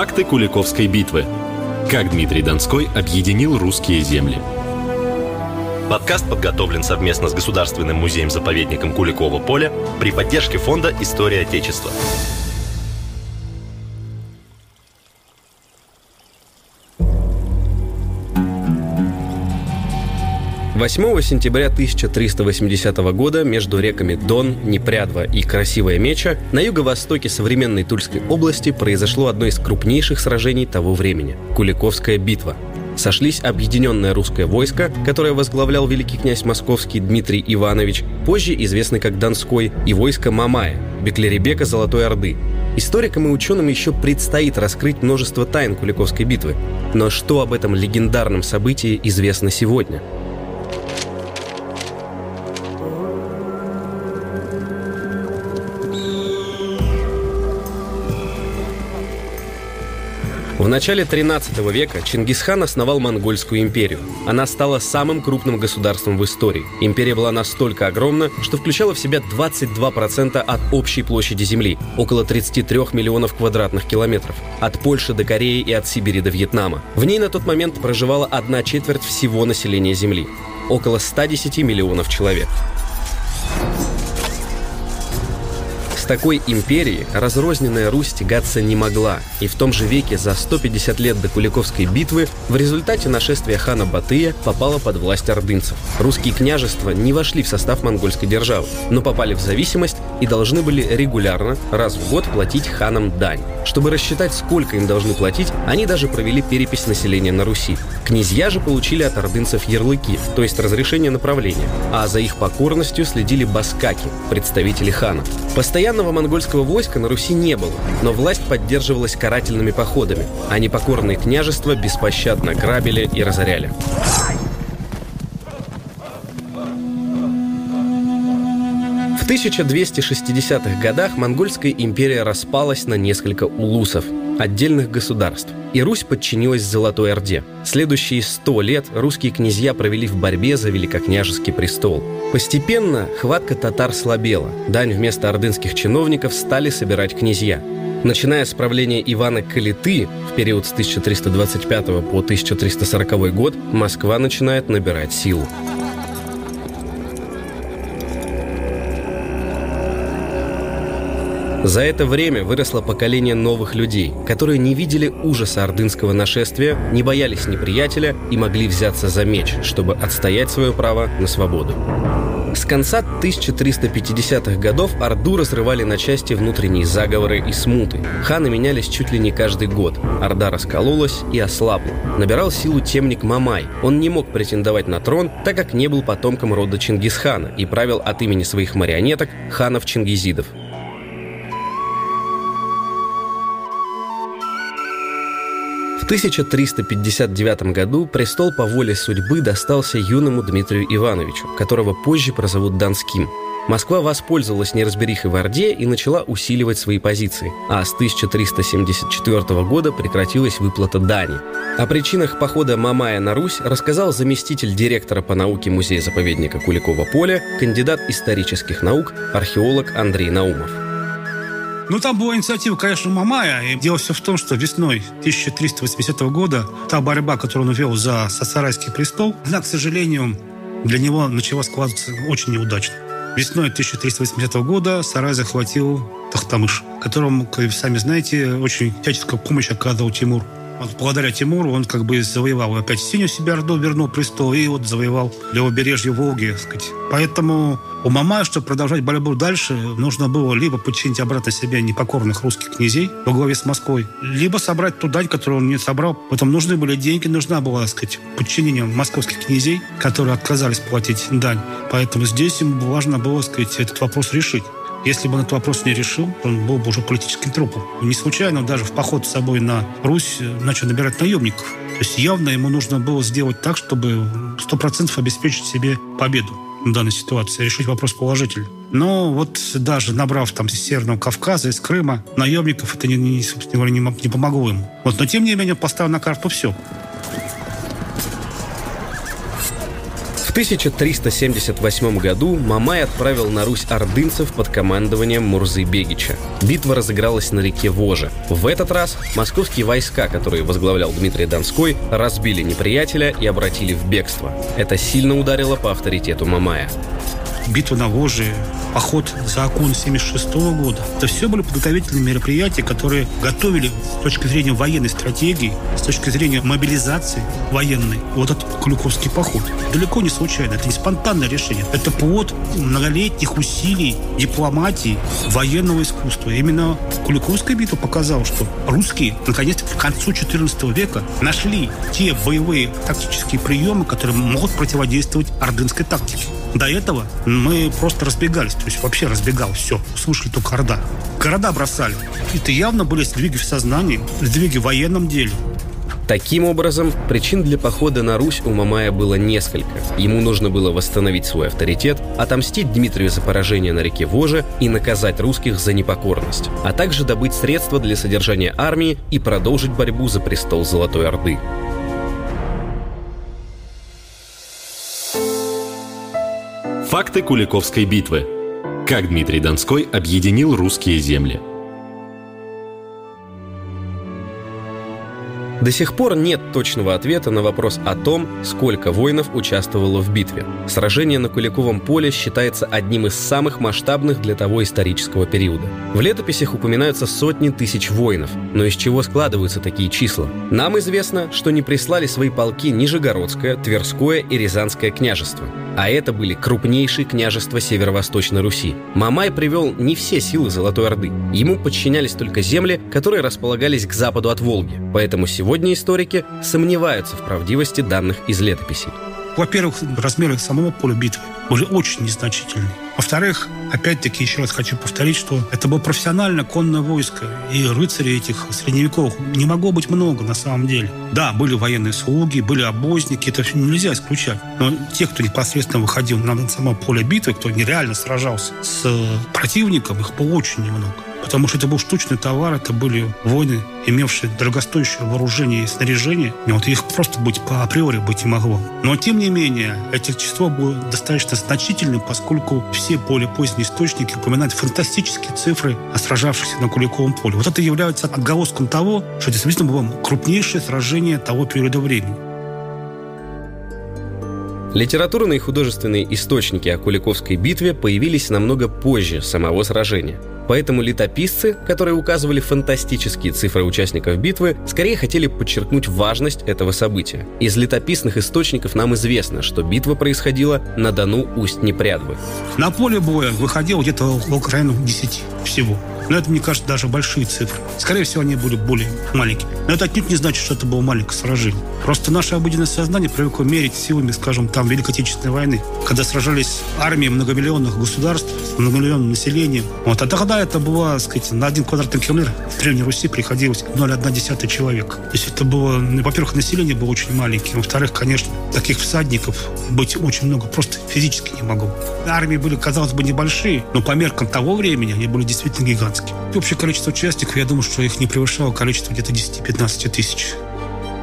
Факты Куликовской битвы. Как Дмитрий Донской объединил русские земли. Подкаст подготовлен совместно с Государственным музеем-заповедником Куликова поля при поддержке фонда «История Отечества». 8 сентября 1380 года между реками Дон, Непрядва и Красивая Меча на юго-востоке современной Тульской области произошло одно из крупнейших сражений того времени – Куликовская битва. Сошлись объединенное русское войско, которое возглавлял великий князь московский Дмитрий Иванович, позже известный как Донской, и войско Мамая, Беклеребека Золотой Орды. Историкам и ученым еще предстоит раскрыть множество тайн Куликовской битвы. Но что об этом легендарном событии известно сегодня – В начале 13 века Чингисхан основал Монгольскую империю. Она стала самым крупным государством в истории. Империя была настолько огромна, что включала в себя 22% от общей площади Земли, около 33 миллионов квадратных километров, от Польши до Кореи и от Сибири до Вьетнама. В ней на тот момент проживала одна четверть всего населения Земли, около 110 миллионов человек такой империей разрозненная Русь тягаться не могла, и в том же веке за 150 лет до Куликовской битвы в результате нашествия хана Батыя попала под власть ордынцев. Русские княжества не вошли в состав монгольской державы, но попали в зависимость и должны были регулярно, раз в год, платить ханам дань. Чтобы рассчитать, сколько им должны платить, они даже провели перепись населения на Руси. Князья же получили от ордынцев ярлыки, то есть разрешение направления, а за их покорностью следили баскаки, представители хана. Постоянного монгольского войска на Руси не было, но власть поддерживалась карательными походами, а непокорные княжества беспощадно грабили и разоряли. В 1260-х годах монгольская империя распалась на несколько улусов, отдельных государств, и Русь подчинилась Золотой Орде. Следующие сто лет русские князья провели в борьбе за великокняжеский престол. Постепенно хватка татар слабела, дань вместо ордынских чиновников стали собирать князья. Начиная с правления Ивана Калиты в период с 1325 по 1340 год, Москва начинает набирать силу. За это время выросло поколение новых людей, которые не видели ужаса ордынского нашествия, не боялись неприятеля и могли взяться за меч, чтобы отстоять свое право на свободу. С конца 1350-х годов Орду разрывали на части внутренние заговоры и смуты. Ханы менялись чуть ли не каждый год. Орда раскололась и ослабла. Набирал силу темник Мамай. Он не мог претендовать на трон, так как не был потомком рода Чингисхана и правил от имени своих марионеток ханов-чингизидов. 1359 году престол по воле судьбы достался юному Дмитрию Ивановичу, которого позже прозовут Донским. Москва воспользовалась неразберихой в Орде и начала усиливать свои позиции, а с 1374 года прекратилась выплата дани. О причинах похода Мамая на Русь рассказал заместитель директора по науке музея-заповедника Куликова поля, кандидат исторических наук, археолог Андрей Наумов. Ну, там была инициатива, конечно, Мамая. И дело все в том, что весной 1380 года та борьба, которую он вел за Сасарайский престол, она, к сожалению, для него начала складываться очень неудачно. Весной 1380 года Сарай захватил Тахтамыш, которому, как вы сами знаете, очень всяческую помощь оказывал Тимур. Вот благодаря Тимуру он как бы завоевал опять синюю себе Орду, вернул престол и вот завоевал левобережье Волги, сказать. Поэтому у Мамая, чтобы продолжать борьбу дальше, нужно было либо подчинить обратно себе непокорных русских князей во главе с Москвой, либо собрать ту дань, которую он не собрал. Поэтому нужны были деньги, нужна была, так сказать, подчинение московских князей, которые отказались платить дань. Поэтому здесь ему важно было, так сказать, этот вопрос решить. Если бы он этот вопрос не решил, он был бы уже политическим трупом. Не случайно даже в поход с собой на Русь начал набирать наемников. То есть явно ему нужно было сделать так, чтобы 100% обеспечить себе победу в данной ситуации, решить вопрос положительно. Но вот даже набрав там из Северного Кавказа, из Крыма, наемников это, не, не, собственно говоря, не, не помогло ему. Вот, но тем не менее поставил на карту все. В 1378 году Мамай отправил на Русь ордынцев под командованием Мурзы Бегича. Битва разыгралась на реке Воже. В этот раз московские войска, которые возглавлял Дмитрий Донской, разбили неприятеля и обратили в бегство. Это сильно ударило по авторитету Мамая битва на Воже, поход за Акун 76 года. Это все были подготовительные мероприятия, которые готовили с точки зрения военной стратегии, с точки зрения мобилизации военной, вот этот Куликовский поход. Далеко не случайно, это не спонтанное решение. Это плод многолетних усилий дипломатии, военного искусства. Именно Куликовская битва показала, что русские, наконец-то, к концу XIV века нашли те боевые тактические приемы, которые могут противодействовать ордынской тактике. До этого мы просто разбегались, то есть вообще разбегал все. Слушали только Орда. Города бросали. Это явно были сдвиги в сознании, сдвиги в военном деле. Таким образом, причин для похода на Русь у Мамая было несколько. Ему нужно было восстановить свой авторитет, отомстить Дмитрию за поражение на реке Воже и наказать русских за непокорность, а также добыть средства для содержания армии и продолжить борьбу за престол Золотой Орды. Факты Куликовской битвы. Как Дмитрий Донской объединил русские земли – До сих пор нет точного ответа на вопрос о том, сколько воинов участвовало в битве. Сражение на Куликовом поле считается одним из самых масштабных для того исторического периода. В летописях упоминаются сотни тысяч воинов, но из чего складываются такие числа? Нам известно, что не прислали свои полки Нижегородское, Тверское и Рязанское княжество. А это были крупнейшие княжества Северо-Восточной Руси. Мамай привел не все силы Золотой Орды. Ему подчинялись только земли, которые располагались к западу от Волги. Поэтому сегодня историки сомневаются в правдивости данных из летописей. Во-первых, размеры самого поля битвы были очень незначительны. Во-вторых, опять-таки, еще раз хочу повторить, что это было профессиональное конное войско, и рыцарей этих средневековых не могло быть много на самом деле. Да, были военные слуги, были обозники, это все нельзя исключать. Но те, кто непосредственно выходил на само поле битвы, кто нереально сражался с противником, их было очень немного потому что это был штучный товар, это были войны, имевшие дорогостоящее вооружение и снаряжение. И вот их просто быть по априори быть не могло. Но, тем не менее, это число было достаточно значительным, поскольку все более поздние источники упоминают фантастические цифры о сражавшихся на Куликовом поле. Вот это является отголоском того, что действительно было крупнейшее сражение того периода времени. Литературные и художественные источники о Куликовской битве появились намного позже самого сражения. Поэтому летописцы, которые указывали фантастические цифры участников битвы, скорее хотели подчеркнуть важность этого события. Из летописных источников нам известно, что битва происходила на Дону Усть-Непрядвы. На поле боя выходило где-то около района 10 всего. Но это, мне кажется, даже большие цифры. Скорее всего, они были более маленькие. Но это отнюдь не значит, что это было маленькое сражение. Просто наше обыденное сознание привыкло мерить силами, скажем, там, Великой Отечественной войны, когда сражались армии многомиллионных государств с многомиллионным населением. Вот. А тогда это было, сказать, на один квадратный километр в Древней Руси приходилось 0,1 человек. То есть это было, ну, во-первых, население было очень маленьким, во-вторых, конечно, таких всадников быть очень много просто физически не могло. Армии были, казалось бы, небольшие, но по меркам того времени они были действительно гигантские участке. Общее количество участников, я думаю, что их не превышало количество где-то 10-15 тысяч.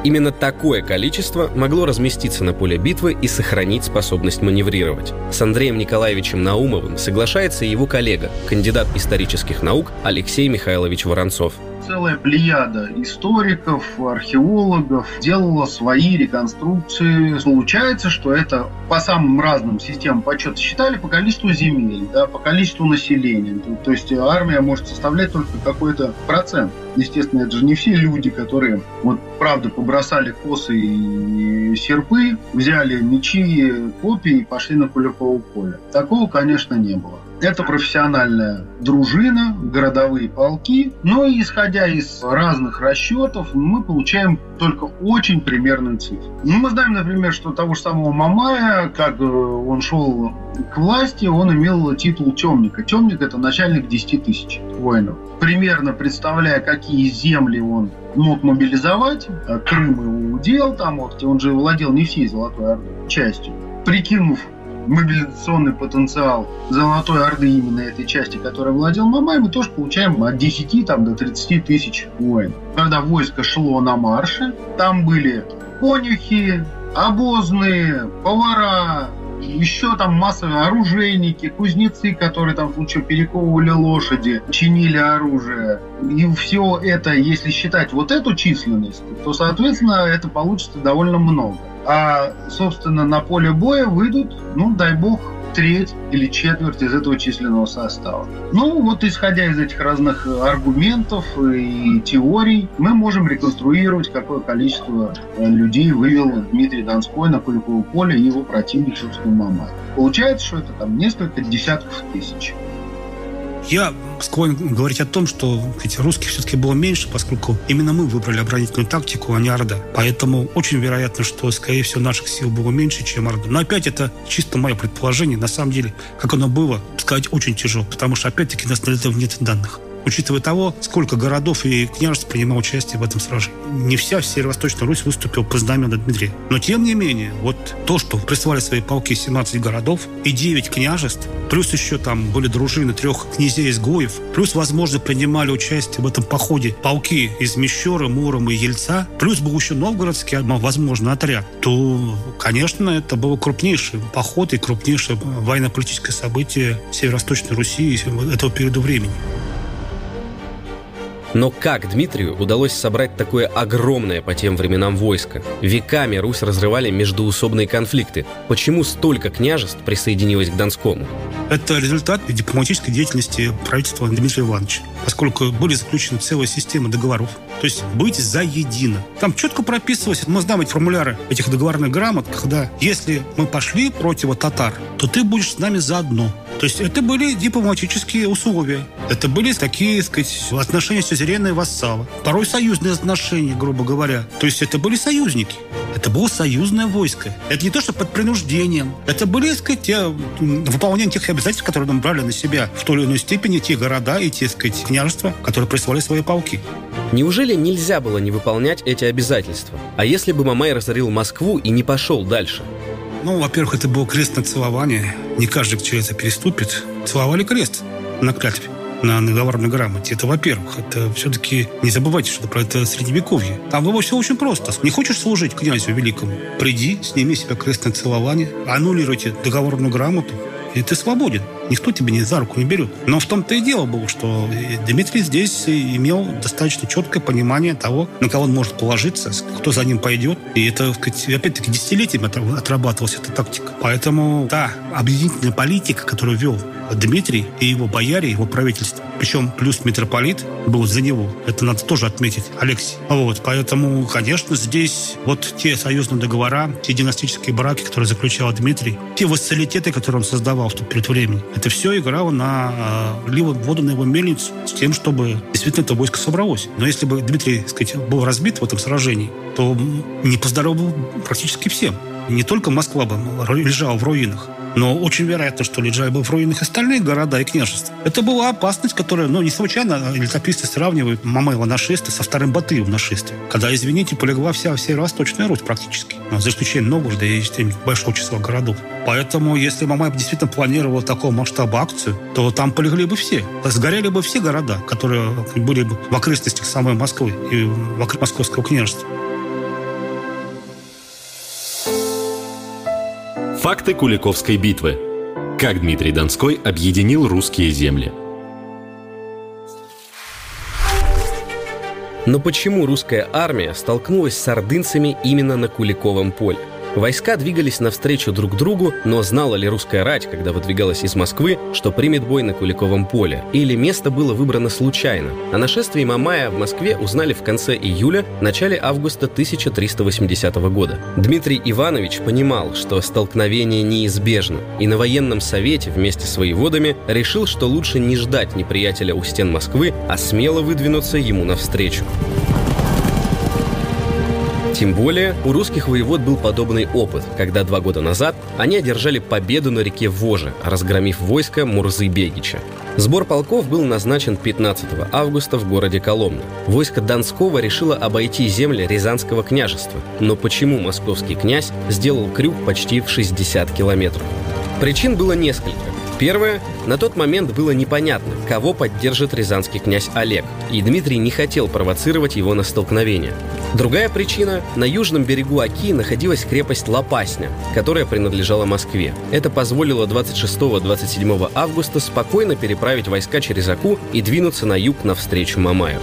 Именно такое количество могло разместиться на поле битвы и сохранить способность маневрировать. С Андреем Николаевичем Наумовым соглашается его коллега, кандидат исторических наук Алексей Михайлович Воронцов целая плеяда историков, археологов делала свои реконструкции. Получается, что это по самым разным системам подсчета считали по количеству земель, да, по количеству населения. То есть армия может составлять только какой-то процент. Естественно, это же не все люди, которые вот правда побросали косы и серпы, взяли мечи, копии и пошли на Куликово поле. Такого, конечно, не было. Это профессиональная дружина, городовые полки. Но исходя из разных расчетов, мы получаем только очень примерную цифру. Ну, мы знаем, например, что того же самого Мамая, как э, он шел к власти, он имел титул темника. Темник – это начальник 10 тысяч воинов. Примерно представляя, какие земли он мог мобилизовать, а Крым его удел, там вот, он же владел не всей Золотой Ордой, частью. Прикинув мобилизационный потенциал Золотой Орды именно этой части, которой владел Мамай, мы тоже получаем от 10 там, до 30 тысяч воинов. Когда войско шло на марше, там были конюхи, обозные, повара, еще там массовые оружейники, кузнецы, которые там в случае перековывали лошади, чинили оружие. И все это, если считать вот эту численность, то, соответственно, это получится довольно много. А, собственно, на поле боя выйдут, ну, дай бог, треть или четверть из этого численного состава. Ну, вот исходя из этих разных аргументов и теорий, мы можем реконструировать, какое количество э, людей вывел Дмитрий Донской на Куликово поле и его противник, собственно, Мамай. Получается, что это там несколько десятков тысяч. Я склонен говорить о том, что ведь русских все-таки было меньше, поскольку именно мы выбрали оборонительную тактику, а не Орда. Поэтому очень вероятно, что, скорее всего, наших сил было меньше, чем Орда. Но опять это чисто мое предположение. На самом деле, как оно было, сказать очень тяжело, потому что, опять-таки, у нас для этого нет данных учитывая того, сколько городов и княжеств принимало участие в этом сражении. Не вся Северо-Восточная Русь выступила по знамену Дмитрия. Но тем не менее, вот то, что прислали свои полки 17 городов и 9 княжеств, плюс еще там были дружины трех князей из Гоев, плюс, возможно, принимали участие в этом походе полки из Мещера, Мурома и Ельца, плюс был еще новгородский, возможно, отряд, то, конечно, это был крупнейший поход и крупнейшее военно-политическое событие Северо-Восточной Руси этого периода времени. Но как Дмитрию удалось собрать такое огромное по тем временам войско? Веками Русь разрывали междуусобные конфликты. Почему столько княжеств присоединилось к Донскому? Это результат дипломатической деятельности правительства Дмитрия Ивановича, поскольку были заключены целая система договоров. То есть быть заедино. Там четко прописывалось, мы знаем эти формуляры этих договорных грамот, когда если мы пошли против татар, то ты будешь с нами заодно. То есть это были дипломатические условия. Это были такие, сказать, отношения сюзерена и вассала. Порой союзные отношения, грубо говоря. То есть это были союзники. Это было союзное войско. Это не то, что под принуждением. Это были, так сказать, те, выполнение тех обязательств, которые нам брали на себя в той или иной степени те города и те, так сказать, княжества, которые присылали свои полки. Неужели нельзя было не выполнять эти обязательства? А если бы Мамай разорил Москву и не пошел дальше? Ну, во-первых, это было крестное целование. Не каждый, кто это переступит. Целовали крест на клятве на договорной грамоте. Это, во-первых, это все-таки не забывайте, что про это средневековье. Там было все очень просто. Не хочешь служить князю великому? Приди, сними себя крестное целование, аннулируйте договорную грамоту, и ты свободен. Никто тебя не за руку не берет. Но в том-то и дело было, что Дмитрий здесь имел достаточно четкое понимание того, на кого он может положиться, кто за ним пойдет. И это, опять-таки, десятилетиями отрабатывалась эта тактика. Поэтому та объединительная политика, которую вел Дмитрий и его бояре, его правительство. Причем плюс митрополит был за него. Это надо тоже отметить, Алексей. Вот, поэтому, конечно, здесь вот те союзные договора, те династические браки, которые заключал Дмитрий, те вассалитеты, которые он создавал в тот период времени, это все играло на э, либо воду на его мельницу с тем, чтобы действительно это войско собралось. Но если бы Дмитрий, так сказать, был разбит в этом сражении, то не поздоровал практически всем. Не только Москва бы лежала в руинах, но очень вероятно, что Лиджай был в руинах остальных города и княжеств. Это была опасность, которая, ну, не случайно летописцы сравнивают Мамаева нашествие со вторым Батыевым нашествием, когда, извините, полегла вся северо-восточная Русь практически, ну, за исключением Новгорода и большого числа городов. Поэтому, если Мамаев действительно планировал такого масштаба акцию, то там полегли бы все. Сгорели бы все города, которые были бы в окрестностях самой Москвы и вокруг Московского княжества. Факты Куликовской битвы. Как Дмитрий Донской объединил русские земли. Но почему русская армия столкнулась с ордынцами именно на Куликовом поле? Войска двигались навстречу друг другу, но знала ли русская рать, когда выдвигалась из Москвы, что примет бой на Куликовом поле? Или место было выбрано случайно? О нашествии Мамая в Москве узнали в конце июля, начале августа 1380 года. Дмитрий Иванович понимал, что столкновение неизбежно, и на военном совете вместе с воеводами решил, что лучше не ждать неприятеля у стен Москвы, а смело выдвинуться ему навстречу. Тем более, у русских воевод был подобный опыт, когда два года назад они одержали победу на реке Воже, разгромив войско Мурзы Бегича. Сбор полков был назначен 15 августа в городе Коломна. Войско Донского решило обойти земли Рязанского княжества. Но почему московский князь сделал крюк почти в 60 километров? Причин было несколько. Первое. На тот момент было непонятно, кого поддержит рязанский князь Олег, и Дмитрий не хотел провоцировать его на столкновение. Другая причина – на южном берегу Оки находилась крепость Лопасня, которая принадлежала Москве. Это позволило 26-27 августа спокойно переправить войска через Оку и двинуться на юг навстречу Мамаю.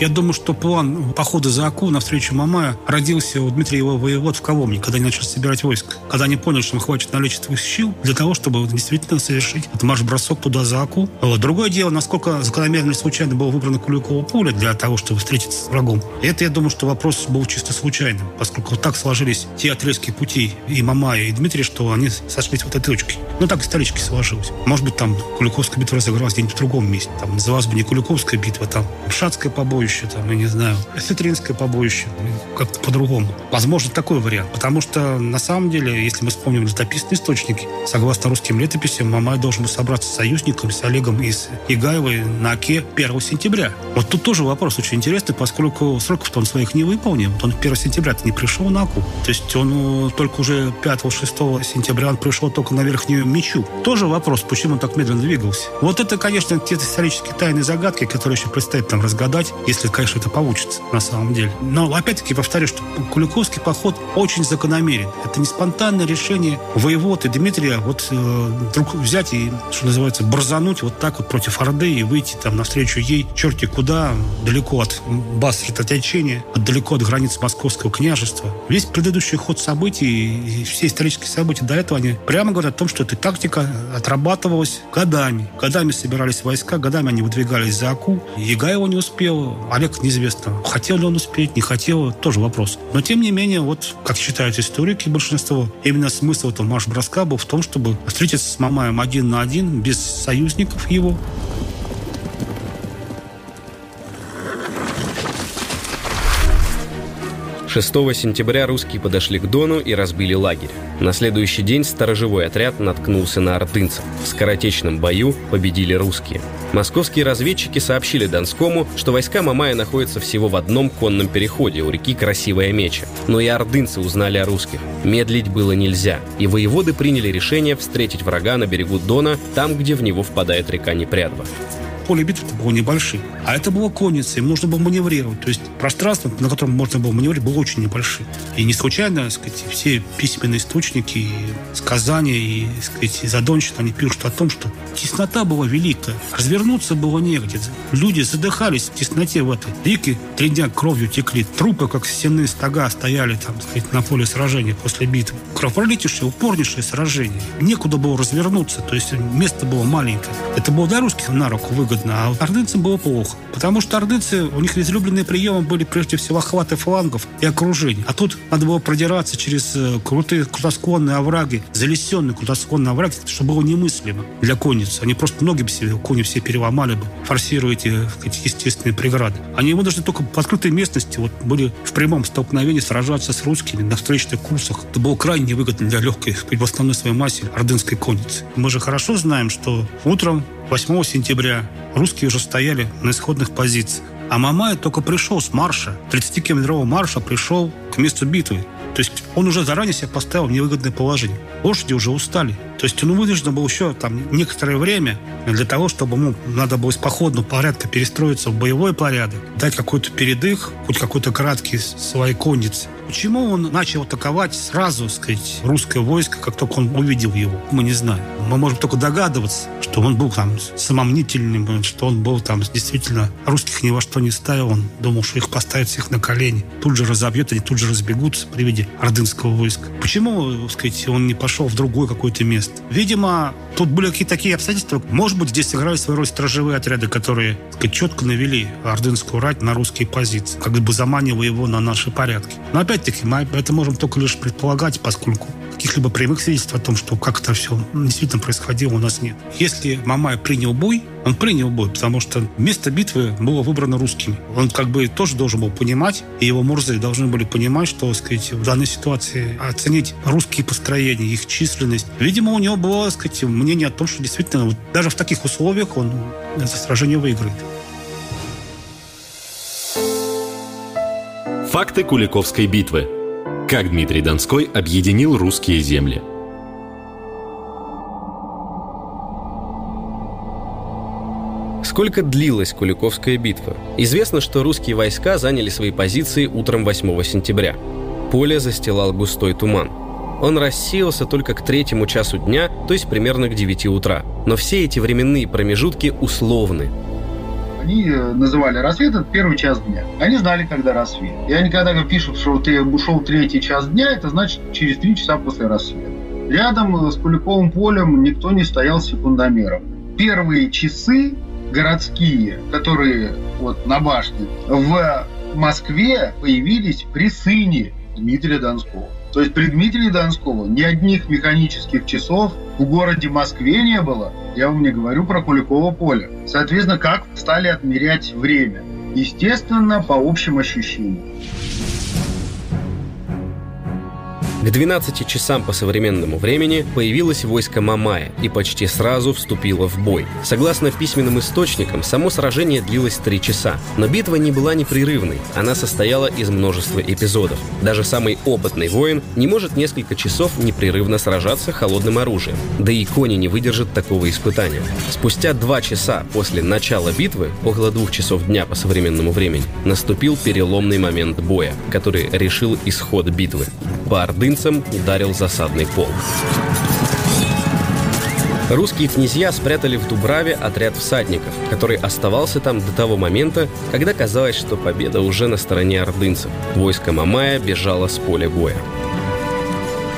Я думаю, что план похода за Аку навстречу Мамая родился у Дмитрия его воевод в Коломне, когда они начали собирать войск. Когда они поняли, что им хватит наличия своих сил для того, чтобы действительно совершить этот марш-бросок туда за Аку. Вот. Другое дело, насколько закономерно или случайно было выбрано Куликово поле для того, чтобы встретиться с врагом. Это, я думаю, что вопрос был чисто случайным, поскольку вот так сложились те отрезки путей и Мамая, и Дмитрия, что они сошлись в этой точке. Ну, так исторически сложилось. Может быть, там Куликовская битва разыгралась где-нибудь в другом месте. Там называлась бы не Куликовская битва, там Шацкое побоище, побоище, там, я не знаю, Сетринское побоище, как-то по-другому. Возможно, такой вариант. Потому что, на самом деле, если мы вспомним летописные источники, согласно русским летописям, Мамай должен был собраться с союзником, с Олегом из Игаевой на Оке 1 сентября. Вот тут тоже вопрос очень интересный, поскольку сроков он своих не выполнил. Он 1 сентября не пришел на Оку. То есть он э, только уже 5-6 сентября он пришел только на Верхнюю Мечу. Тоже вопрос, почему он так медленно двигался. Вот это, конечно, те исторические тайные загадки, которые еще предстоит нам разгадать, если, конечно, это получится на самом деле. Но, опять-таки, повторю, что Куликовский поход очень закономерен. Это не спонтанное решение воеводы Дмитрия вот э, вдруг взять и, что называется, борзануть вот так вот против Орды и выйти там навстречу ей черти куда, далеко от Басры, от Отечения, далеко от границ Московского княжества. Весь предыдущий ход событий и все исторические события до этого, они прямо говорят о том, что эта тактика отрабатывалась годами. Годами собирались войска, годами они выдвигались за Аку. Яга его не успел, Олег неизвестно, хотел ли он успеть, не хотел, тоже вопрос. Но, тем не менее, вот, как считают историки большинство, именно смысл этого марш-броска был в том, чтобы встретиться с Мамаем один на один, без союзников его, 6 сентября русские подошли к Дону и разбили лагерь. На следующий день сторожевой отряд наткнулся на ордынцев. В скоротечном бою победили русские. Московские разведчики сообщили Донскому, что войска Мамая находятся всего в одном конном переходе у реки Красивая Меча. Но и ордынцы узнали о русских. Медлить было нельзя, и воеводы приняли решение встретить врага на берегу Дона, там, где в него впадает река Непрядва поле битвы было небольшим. А это было конница, им нужно было маневрировать. То есть пространство, на котором можно было маневрировать, было очень небольшим. И не случайно, так сказать, все письменные источники, и сказания, и, так сказать, и Задонщина, они пишут о том, что теснота была великая, развернуться было негде. Люди задыхались в тесноте в этой. Реки три дня кровью текли, трупы, как стены стога, стояли там, так сказать, на поле сражения после битвы. Кровопролитейшее, упорнейшее сражение. Некуда было развернуться, то есть место было маленькое. Это было для русских на руку выгодно выгодно, а ордынцам было плохо. Потому что ордынцы, у них излюбленные приемы были прежде всего охваты флангов и окружение. А тут надо было продираться через э, крутые крутосклонные овраги, залесенные крутосклонные овраги, что было немыслимо для конницы. Они просто ноги бы себе, кони все переломали бы, форсируя эти, эти естественные преграды. Они вынуждены только в открытой местности вот, были в прямом столкновении сражаться с русскими на встречных курсах. Это было крайне невыгодно для легкой, в основной своей массе, ордынской конницы. Мы же хорошо знаем, что утром 8 сентября русские уже стояли на исходных позициях. А Мамай только пришел с марша, 30-километрового марша пришел к месту битвы. То есть он уже заранее себя поставил в невыгодное положение. Лошади уже устали. То есть он вынужден был еще там некоторое время для того, чтобы ему надо было из походного порядка перестроиться в боевой порядок, дать какой-то передых, хоть какой-то краткий своей коннице. Почему он начал атаковать сразу, сказать, русское войско, как только он увидел его? Мы не знаем. Мы можем только догадываться, что он был там самомнительным, что он был там действительно русских ни во что не ставил. Он думал, что их поставят всех на колени. Тут же разобьет, они тут же разбегутся при виде ордынского войска. Почему, сказать, он не пошел в другое какое-то место? Видимо, тут были какие-то такие обстоятельства. Может быть, здесь сыграли свою роль стражевые отряды, которые, сказать, четко навели ордынскую рать на русские позиции, как бы заманивая его на наши порядки. Но опять опять-таки, мы это можем только лишь предполагать, поскольку каких-либо прямых свидетельств о том, что как это все действительно происходило, у нас нет. Если Мамай принял бой, он принял бой, потому что место битвы было выбрано русскими. Он как бы тоже должен был понимать, и его мурзы должны были понимать, что, сказать, в данной ситуации оценить русские построения, их численность. Видимо, у него было, сказать, мнение о том, что действительно вот даже в таких условиях он это сражение выиграет. Факты Куликовской битвы. Как Дмитрий Донской объединил русские земли. Сколько длилась Куликовская битва? Известно, что русские войска заняли свои позиции утром 8 сентября. Поле застилал густой туман. Он рассеялся только к третьему часу дня, то есть примерно к 9 утра. Но все эти временные промежутки условны. Они э, называли рассвет это первый час дня. Они знали, когда рассвет. И они когда пишут, что ты ушел третий час дня, это значит через три часа после рассвета. Рядом э, с Куликовым полем никто не стоял секундомером. Первые часы городские, которые вот на башне, в Москве появились при сыне Дмитрия Донского. То есть при Дмитрии Донского ни одних механических часов в городе Москве не было. Я вам не говорю про Куликово поле. Соответственно, как стали отмерять время? Естественно, по общим ощущениям. К 12 часам по современному времени появилось войско Мамая и почти сразу вступило в бой. Согласно письменным источникам, само сражение длилось 3 часа. Но битва не была непрерывной, она состояла из множества эпизодов. Даже самый опытный воин не может несколько часов непрерывно сражаться холодным оружием. Да и кони не выдержат такого испытания. Спустя 2 часа после начала битвы, около двух часов дня по современному времени, наступил переломный момент боя, который решил исход битвы. По ордынцам ударил засадный полк. Русские князья спрятали в Дубраве отряд всадников, который оставался там до того момента, когда казалось, что победа уже на стороне ордынцев. Войско Мамая бежало с поля боя.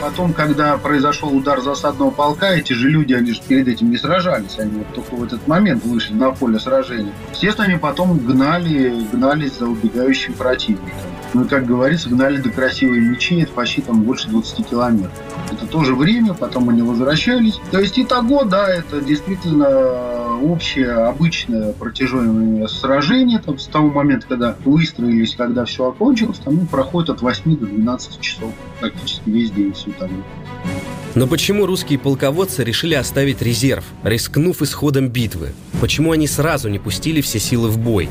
Потом, когда произошел удар засадного полка, эти же люди, они же перед этим не сражались, они вот только в этот момент вышли на поле сражения. Естественно, они потом гнали, гнались за убегающим противником. Ну, как говорится, гнали до красивой мечи, это почти там больше 20 километров. Это тоже время, потом они возвращались. То есть и того, да, это действительно общее, обычное протяженное сражение, там, с того момента, когда выстроились, когда все окончилось, там ну, проходит от 8 до 12 часов, практически весь день там. Но почему русские полководцы решили оставить резерв, рискнув исходом битвы? Почему они сразу не пустили все силы в бой?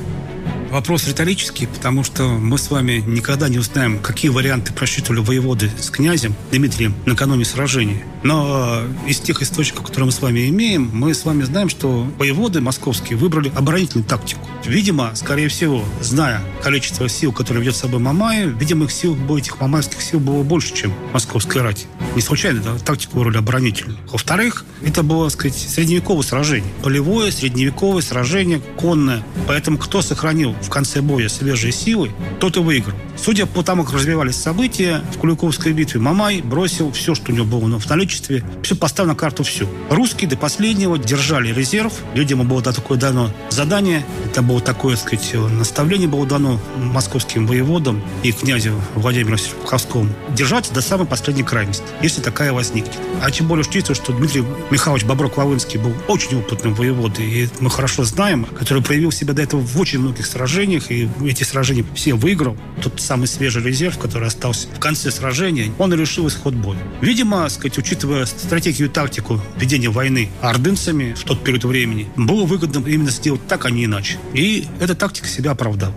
Вопрос риторический, потому что мы с вами никогда не узнаем, какие варианты просчитывали воеводы с князем Дмитрием накануне сражения. Но из тех источников, которые мы с вами имеем, мы с вами знаем, что воеводы московские выбрали оборонительную тактику. Видимо, скорее всего, зная количество сил, которые ведет с собой Мамай, видимо, их сил, этих мамайских сил было больше, чем московской рати. Не случайно да, тактику выбрали оборонительную. Во-вторых, это было, так сказать, средневековое сражение. Полевое, средневековое сражение, конное. Поэтому кто сохранил в конце боя свежие силы, тот и выиграл. Судя по тому, как развивались события, в Куликовской битве Мамай бросил все, что у него было в наличестве, все поставил на карту все. Русские до последнего держали резерв. Людям было такое дано задание. Это было такое, так сказать, наставление было дано московским воеводам и князю Владимиру Серпуховскому. Держаться до самой последней крайности, если такая возникнет. А тем более учитывая, что Дмитрий Михайлович Боброк-Волынский был очень опытным воеводой, и мы хорошо знаем, который проявил себя до этого в очень многих сражениях сражениях, и эти сражения все выиграл. Тот самый свежий резерв, который остался в конце сражения, он решил исход боя. Видимо, сказать, учитывая стратегию и тактику ведения войны ордынцами в тот период времени, было выгодно именно сделать так, а не иначе. И эта тактика себя оправдала.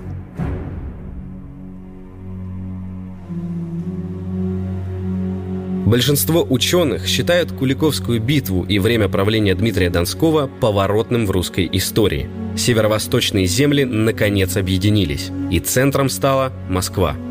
Большинство ученых считают Куликовскую битву и время правления Дмитрия Донского поворотным в русской истории. Северо-восточные земли наконец объединились, и центром стала Москва –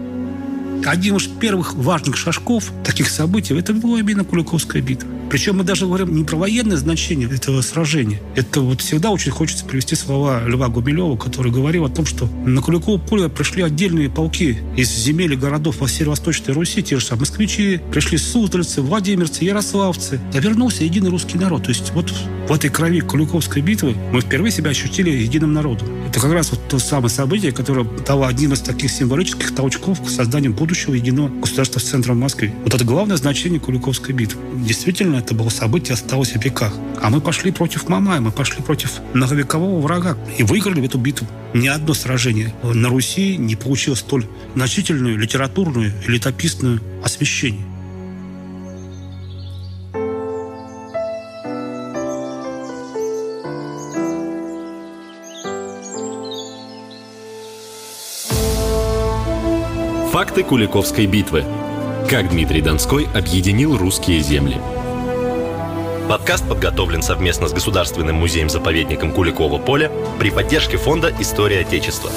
один из первых важных шажков таких событий это была именно Куликовская битва. Причем мы даже говорим не про военное значение этого сражения. Это вот всегда очень хочется привести слова Льва Гумилева, который говорил о том, что на Куликово поле пришли отдельные полки из земель и городов по северо-восточной Руси, те же самые москвичи, пришли суздальцы, владимирцы, ярославцы. А вернулся единый русский народ. То есть вот в этой крови Куликовской битвы мы впервые себя ощутили единым народом. Это как раз вот то самое событие, которое дало один из таких символических толчков к созданию будущего единого государства с центром Москвы. Вот это главное значение Куликовской битвы. Действительно, это было событие, осталось в веках. А мы пошли против Мамая, мы пошли против многовекового врага и выиграли эту битву. Ни одно сражение на Руси не получило столь значительную литературную и летописную освещение. Факты Куликовской битвы. Как Дмитрий Донской объединил русские земли. Подкаст подготовлен совместно с Государственным музеем-заповедником Куликово поле при поддержке фонда «История Отечества».